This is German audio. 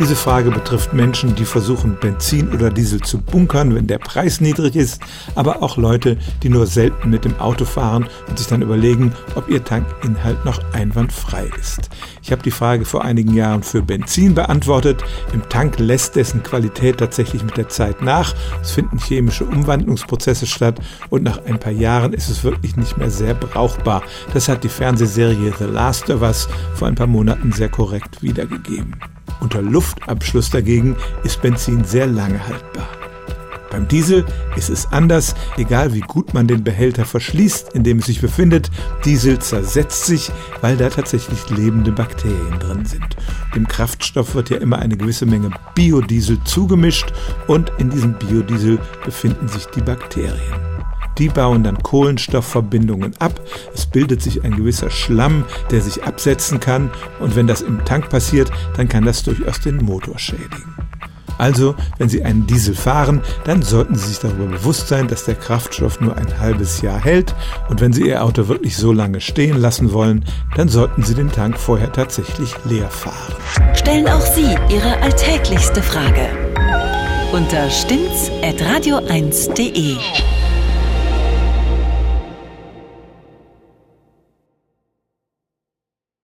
Diese Frage betrifft Menschen, die versuchen, Benzin oder Diesel zu bunkern, wenn der Preis niedrig ist, aber auch Leute, die nur selten mit dem Auto fahren und sich dann überlegen, ob ihr Tankinhalt noch einwandfrei ist. Ich habe die Frage vor einigen Jahren für Benzin beantwortet. Im Tank lässt dessen Qualität tatsächlich mit der Zeit nach. Es finden chemische Umwandlungsprozesse statt und nach ein paar Jahren ist es wirklich nicht mehr sehr brauchbar. Das hat die Fernsehserie The Last of Us vor ein paar Monaten sehr korrekt wiedergegeben. Unter Luftabschluss dagegen ist Benzin sehr lange haltbar. Beim Diesel ist es anders, egal wie gut man den Behälter verschließt, in dem es sich befindet. Diesel zersetzt sich, weil da tatsächlich lebende Bakterien drin sind. Dem Kraftstoff wird ja immer eine gewisse Menge Biodiesel zugemischt und in diesem Biodiesel befinden sich die Bakterien. Die bauen dann Kohlenstoffverbindungen ab. Es bildet sich ein gewisser Schlamm, der sich absetzen kann. Und wenn das im Tank passiert, dann kann das durchaus den Motor schädigen. Also, wenn Sie einen Diesel fahren, dann sollten Sie sich darüber bewusst sein, dass der Kraftstoff nur ein halbes Jahr hält. Und wenn Sie Ihr Auto wirklich so lange stehen lassen wollen, dann sollten Sie den Tank vorher tatsächlich leer fahren. Stellen auch Sie Ihre alltäglichste Frage unter stimmtz.radio1.de.